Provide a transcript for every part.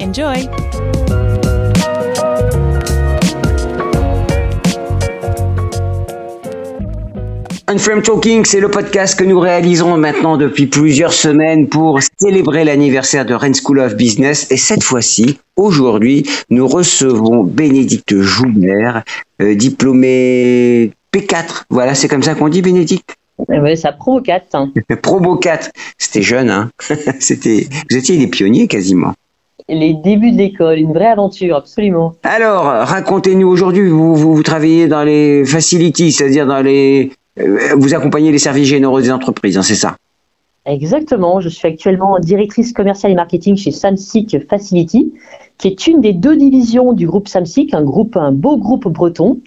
Enjoy! Unframe Talking, c'est le podcast que nous réalisons maintenant depuis plusieurs semaines pour célébrer l'anniversaire de Rennes School of Business. Et cette fois-ci, aujourd'hui, nous recevons Bénédicte Joubert, euh, diplômée P4. Voilà, c'est comme ça qu'on dit, Bénédicte? Oui, ça Pro 4. hein. Probo 4. C'était jeune, hein C'était, Vous étiez les pionniers quasiment. Les débuts de l'école, une vraie aventure, absolument. Alors, racontez-nous aujourd'hui, vous, vous, vous travaillez dans les facilities, c'est-à-dire dans les... euh, Vous accompagnez les services généraux des entreprises, hein, c'est ça? Exactement, je suis actuellement directrice commerciale et marketing chez Samsic Facility, qui est une des deux divisions du groupe Samsic, un groupe, un beau groupe breton.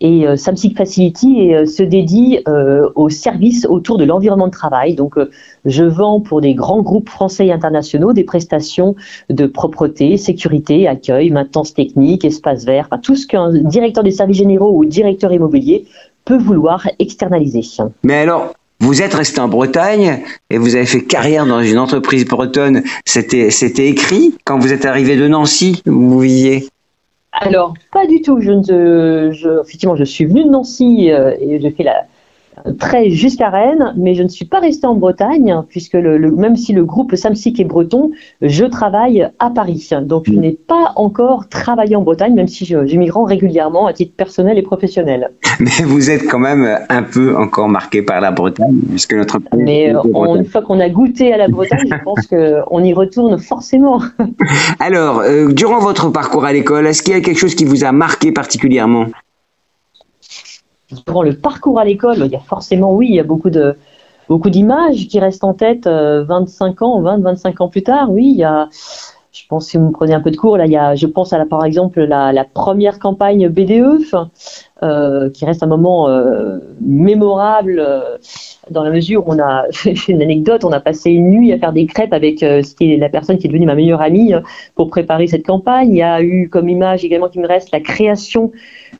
Et euh, Samsic Facility euh, se dédie euh, aux services autour de l'environnement de travail. Donc, euh, je vends pour des grands groupes français et internationaux des prestations de propreté, sécurité, accueil, maintenance technique, espace vert, tout ce qu'un directeur des services généraux ou directeur immobilier peut vouloir externaliser. Mais alors, vous êtes resté en Bretagne et vous avez fait carrière dans une entreprise bretonne. C'était, c'était écrit quand vous êtes arrivé de Nancy vous viviez. Alors, pas du tout. Je je, effectivement, je suis venue de Nancy euh, et j'ai fait la très jusqu'à Rennes, mais je ne suis pas restée en Bretagne puisque le, le- même si le groupe Samsic est breton, je travaille à Paris. Donc, je n'ai pas encore travaillé en Bretagne, même si je, régulièrement à titre personnel et professionnel. Mais vous êtes quand même un peu encore marqué par la Bretagne puisque notre pays Mais euh, on- une fois qu'on a goûté à la Bretagne, je pense qu'on y retourne forcément. Alors, euh, durant votre parcours à l'école, est-ce qu'il y a quelque chose qui vous a marqué particulièrement? Durant le parcours à l'école, il y a forcément, oui, il y a beaucoup de beaucoup d'images qui restent en tête euh, 25 ans, 20, 25 ans plus tard. Oui, il y a, je pense si vous me prenez un peu de cours, là, il y a, je pense à la, par exemple la, la première campagne BDE, euh, qui reste un moment euh, mémorable euh, dans la mesure où on a une anecdote, on a passé une nuit à faire des crêpes avec euh, la personne qui est devenue ma meilleure amie euh, pour préparer cette campagne. Il y a eu comme image également qui me reste la création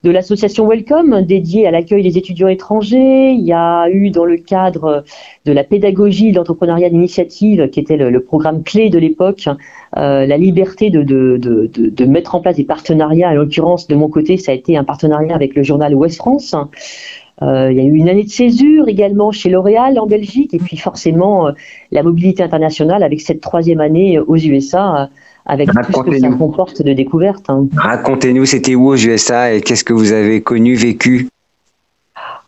de l'association Welcome dédiée à l'accueil des étudiants étrangers. Il y a eu dans le cadre de la pédagogie, de l'entrepreneuriat d'initiative, qui était le, programme clé de l'époque, euh, la liberté de, de mettre en place des partenariats. En l'occurrence, de mon côté, ça a été un partenariat avec le journal Ouest France. Euh, il y a eu une année de césure également chez L'Oréal en Belgique, et puis forcément euh, la mobilité internationale avec cette troisième année aux USA, euh, avec tout ce que ça Racontez-nous. comporte de découvertes. hein. Racontez-nous, c'était où aux USA et qu'est-ce que vous avez connu, vécu?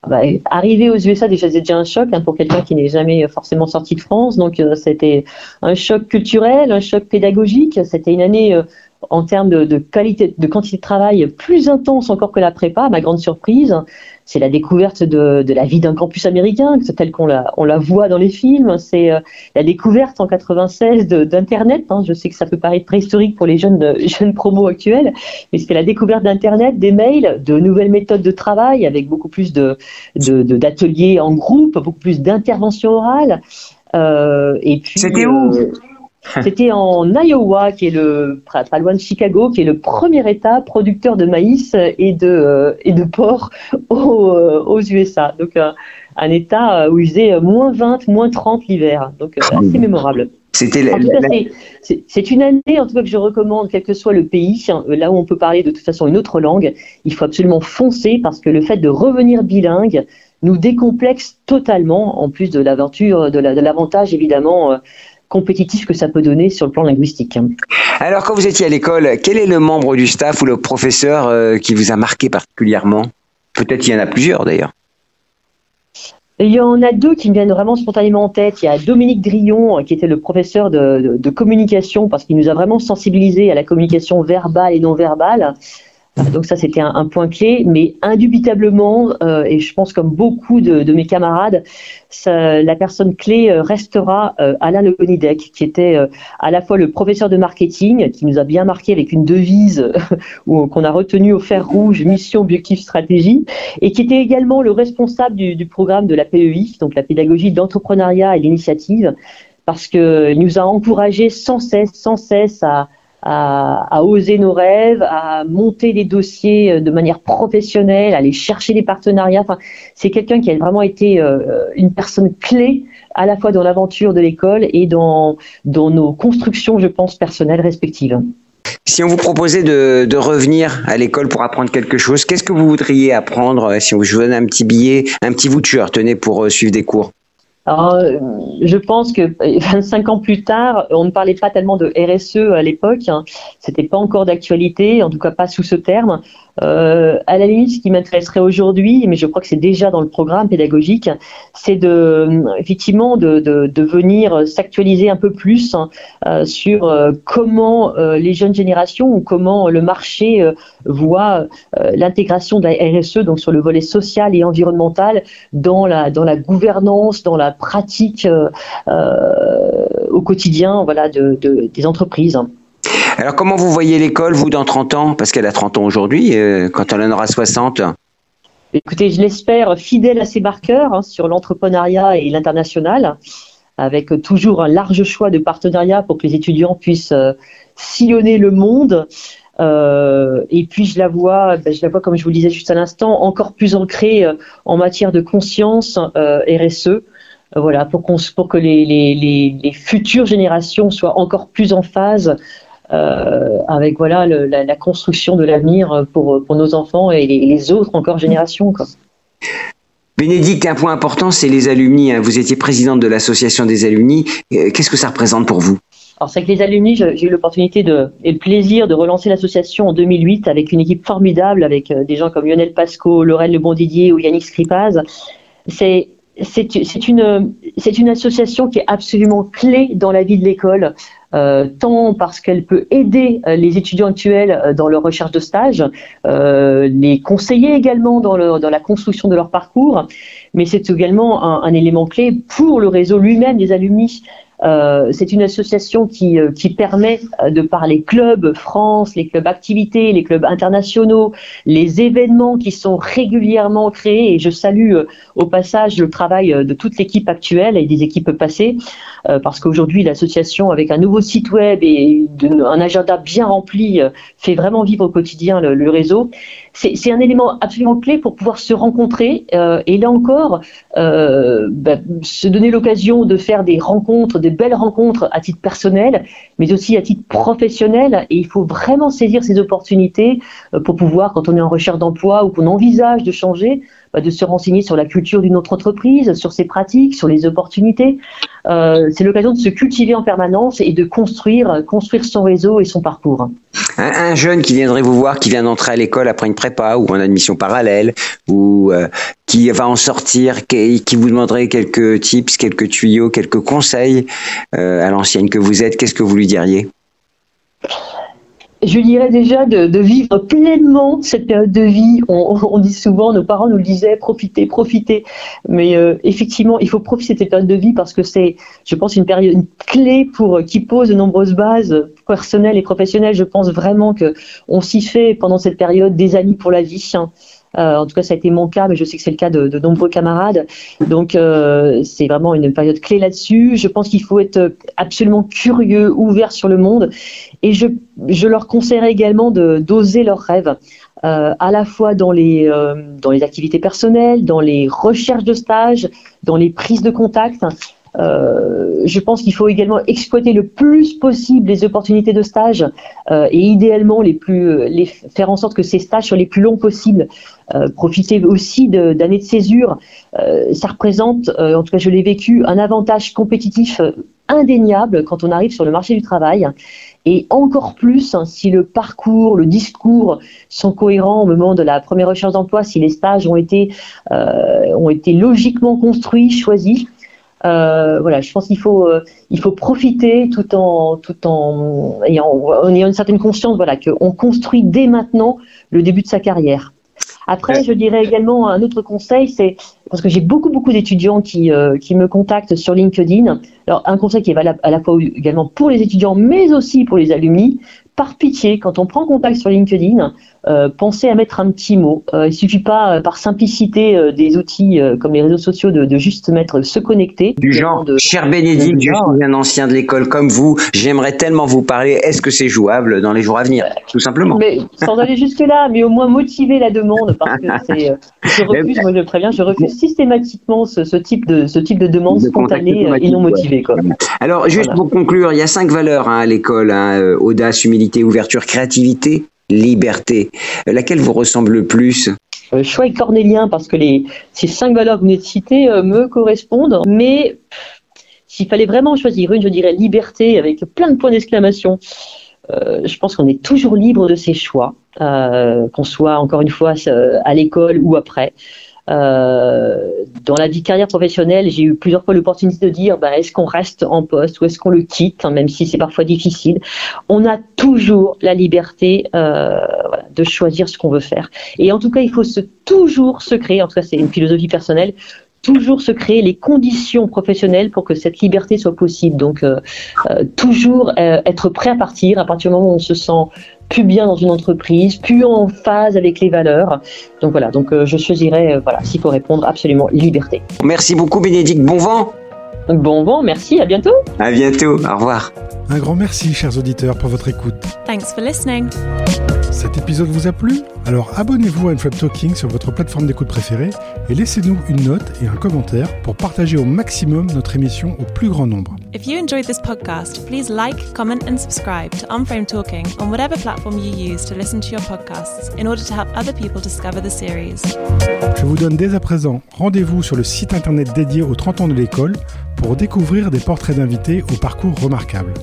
Bah, arriver aux USA, déjà, c'est déjà un choc hein, pour quelqu'un qui n'est jamais forcément sorti de France. Donc, euh, c'était un choc culturel, un choc pédagogique. C'était une année euh, en termes de, qualité, de quantité de travail plus intense encore que la prépa, ma grande surprise. C'est la découverte de, la vie d'un campus américain, tel qu'on la, on la voit dans les films. C'est euh, la découverte en 96 d'Internet. Hein. Je sais que ça peut paraître préhistorique pour les jeunes, jeunes promos actuels, mais c'est la découverte d'Internet, des mails, de nouvelles méthodes de travail avec beaucoup plus de, d'ateliers en groupe, beaucoup plus d'interventions orales. Euh, et puis, C'était où? euh, C'était en Iowa, qui est le pas loin de Chicago, qui est le premier État producteur de maïs et de euh, et de porc aux, euh, aux USA. Donc euh, un État où il faisait moins 20, moins 30 l'hiver. Donc assez mémorable. C'était c'est une année en tout cas que je recommande, quel que soit le pays, là où on peut parler de toute façon une autre langue, il faut absolument foncer parce que le fait de revenir bilingue nous décomplexe totalement, en plus de l'aventure, de l'avantage évidemment compétitif que ça peut donner sur le plan linguistique. Alors, quand vous étiez à l'école, quel est le membre du staff ou le professeur euh, qui vous a marqué particulièrement? Peut-être il y en a plusieurs d'ailleurs. Il y en a deux qui me viennent vraiment spontanément en tête. Il y a Dominique Drillon, euh, qui était le professeur de, communication, parce qu'il nous a vraiment sensibilisés à la communication verbale et non verbale. Donc ça, c'était un, point clé, mais indubitablement, euh, et je pense comme beaucoup de, mes camarades, la personne clé euh, restera euh, Alain Le Bonidec, qui était à la fois le professeur de marketing, qui nous a bien marqué avec une devise qu'on a retenue au fer rouge, mission, objectif, stratégie, et qui était également le responsable du, du programme de la PEI, donc la pédagogie d'entrepreneuriat et l'initiative, parce qu'il nous a encouragés sans cesse, sans cesse à oser nos rêves, à monter des dossiers euh, de manière professionnelle, à aller chercher des partenariats. Enfin, c'est quelqu'un qui a vraiment été euh, une personne clé à la fois dans l'aventure de l'école et dans, dans nos constructions, je pense, personnelles respectives. Si on vous proposait de, de revenir à l'école pour apprendre quelque chose, qu'est-ce que vous voudriez apprendre euh, si on vous donne un petit billet, un petit voucher, tenez, pour suivre des cours? Alors, euh, je pense que 25 ans plus tard, on ne parlait pas tellement de RSE à l'époque. Hein. C'était pas encore d'actualité, en tout cas pas sous ce terme. Euh, à la limite, ce qui m'intéresserait aujourd'hui, mais je crois que c'est déjà dans le programme pédagogique, c'est de effectivement de, de, de venir s'actualiser un peu plus hein, euh, sur euh, comment euh, les jeunes générations ou comment le marché voit l'intégration de la RSE, donc sur le volet social et environnemental, dans la dans la gouvernance, dans la pratique au quotidien, voilà, de, de des entreprises. Alors comment vous voyez l'école, vous, dans 30 ans? Parce qu'elle a 30 ans aujourd'hui, euh, quand elle en aura 60 Écoutez, je l'espère fidèle à ses marqueurs hein, sur l'entrepreneuriat et l'international, avec toujours un large choix de partenariats pour que les étudiants puissent euh, sillonner le monde. Euh, et puis je la vois, ben, je la vois comme je vous le disais juste à l'instant, encore plus ancrée en matière de conscience RSE. voilà, pour, pour que les, les, les, futures générations soient encore plus en phase avec voilà la, construction de l'avenir pour, pour nos enfants et les, autres encore générations. Quoi. Bénédicte, un point important, c'est les alumni. Hein. Vous étiez présidente de l'association des alumni. Euh, qu'est-ce que ça représente pour vous? Alors c'est que les alumni, j'ai eu l'opportunité de, et le plaisir de relancer l'association en 2008 avec une équipe formidable, avec euh, des gens comme Lionel Pasco, Laurel Le Bondidier ou Yannick Skripaz. C'est c'est une, association qui est absolument clé dans la vie de l'école. Euh, tant parce qu'elle peut aider euh, les étudiants actuels euh, dans leur recherche de stage, les conseiller également dans, dans la construction de leur parcours, mais c'est également un, un, élément clé pour le réseau lui-même des alumni. Euh, c'est une association qui, euh, permet, euh, de par les clubs France, les clubs activités, les clubs internationaux, les événements qui sont régulièrement créés, et je salue au passage le travail de toute l'équipe actuelle et des équipes passées, parce qu'aujourd'hui l'association, avec un nouveau site web et un agenda bien rempli, fait vraiment vivre au quotidien le, réseau. C'est un élément absolument clé pour pouvoir se rencontrer et là encore, bah, se donner l'occasion de faire des rencontres, des belles rencontres à titre personnel, mais aussi à titre professionnel. Et il faut vraiment saisir ces opportunités euh, pour pouvoir, quand on est en recherche d'emploi ou qu'on envisage de changer, de se renseigner sur la culture d'une autre entreprise, sur ses pratiques, sur les opportunités. Euh, c'est l'occasion de se cultiver en permanence et de construire, construire son réseau et son parcours. Un, jeune qui viendrait vous voir, qui vient d'entrer à l'école après une prépa ou en admission parallèle, ou euh, qui va en sortir, qui, qui, vous demanderait quelques tips, quelques tuyaux, quelques conseils euh, à l'ancienne que vous êtes, qu'est-ce que vous lui diriez? Je dirais déjà de, vivre pleinement cette période de vie. On, dit souvent, nos parents nous disaient, profitez, profitez. Mais euh, effectivement, il faut profiter de cette période de vie parce que c'est, je pense, une période clé pour qui pose de nombreuses bases personnelles et professionnelles. Je pense vraiment que on s'y fait pendant cette période des amis pour la vie. Hein. Euh, en tout cas, ça a été mon cas, mais je sais que c'est le cas de, de nombreux camarades. Donc, euh, c'est vraiment une période clé là-dessus. Je pense qu'il faut être absolument curieux, ouvert sur le monde. Et je, je leur conseillerais également d'oser leurs rêves. Euh, à la fois dans les, euh, dans les activités personnelles, dans les recherches de stage, dans les prises de contact. Euh, je pense qu'il faut également exploiter le plus possible les opportunités de stage euh, et idéalement les plus, les faire en sorte que ces stages soient les plus longs possibles. Euh, profiter aussi d'années de, césure. ça représente, en tout cas je l'ai vécu, un avantage compétitif indéniable quand on arrive sur le marché du travail. Et encore plus hein, si le parcours, le discours sont cohérents au moment de la première recherche d'emploi, si les stages ont été, ont été logiquement construits, choisis. Euh, voilà, je pense qu'il faut, euh, il faut profiter tout en, tout en ayant, en ayant une certaine conscience, voilà, qu'on construit dès maintenant le début de sa carrière. Après, je dirais également un autre conseil, c'est parce que j'ai beaucoup beaucoup d'étudiants qui, euh, qui me contactent sur LinkedIn. Alors un conseil qui est valable à la fois également pour les étudiants, mais aussi pour les alumni, par pitié, quand on prend contact sur LinkedIn, euh, pensez à mettre un petit mot. Euh, il suffit pas, euh, par simplicité des outils comme les réseaux sociaux, de, de, juste mettre se connecter. Du genre, cher Bénédicte, je suis un ancien de l'école comme vous, j'aimerais tellement vous parler. Est-ce que c'est jouable dans les jours à venir? Tout simplement. Mais sans aller jusque-là, mais au moins motiver la demande, parce que c'est, je refuse, moi je préviens, je refuse systématiquement ce, ce, type de ce type de demande spontanée et non motivée. Quoi. Alors, juste pour conclure, il y a cinq valeurs hein, à l'école hein, audace, humilité ouverture, créativité, liberté. Laquelle vous ressemble le plus? Euh, choix cornélien parce que les, ces cinq valeurs que vous venez de citer euh, me correspondent, mais s'il fallait vraiment choisir une, je dirais liberté avec plein de points d'exclamation. Euh, je pense qu'on est toujours libre de ses choix, qu'on soit encore une fois à l'école ou après. Euh, dans la vie carrière professionnelle, j'ai eu plusieurs fois l'opportunité de dire bah, est-ce qu'on reste en poste ou est-ce qu'on le quitte, hein, même si c'est parfois difficile. On a toujours la liberté euh, voilà, de choisir ce qu'on veut faire. Et en tout cas, il faut toujours se créer, en tout cas c'est une philosophie personnelle, toujours se créer les conditions professionnelles pour que cette liberté soit possible. Donc, euh, euh toujours euh, être prêt à partir à partir du moment où on se sent plus bien dans une entreprise, plus en phase avec les valeurs. Donc voilà, donc je choisirais, voilà, s'il faut répondre, absolument liberté. Merci beaucoup Bénédicte, bon vent Bon vent, merci, à bientôt. À bientôt, au revoir. Un grand merci, chers auditeurs, pour votre écoute. Thanks for listening. Cet épisode vous a plu? Alors abonnez-vous à Unflap Talking sur votre plateforme d'écoute préférée et laissez-nous une note et un commentaire pour partager au maximum notre émission au plus grand nombre. If you enjoyed this podcast, please like, comment and subscribe to Unframe Talking on whatever platform you use to listen to your podcasts in order to help other people discover the series. Je vous donne dès à présent rendez-vous sur le site internet dédié aux 30 ans de l'école pour découvrir des portraits d'invités au parcours remarquable.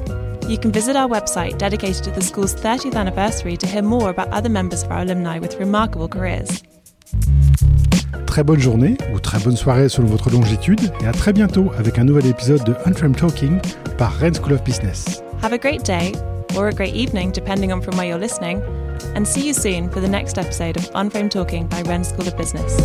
You can visit our website dedicated to the school's 30th anniversary to hear more about other members of our alumni with remarkable careers. Très bonne journée ou très bonne soirée selon votre longitude et à très bientôt avec un nouvel épisode de Unframed Talking par Rennes School of Business. Have a great day or a great evening depending on from where you're listening and see you soon for the next episode of Unframed Talking by Rennes School of Business.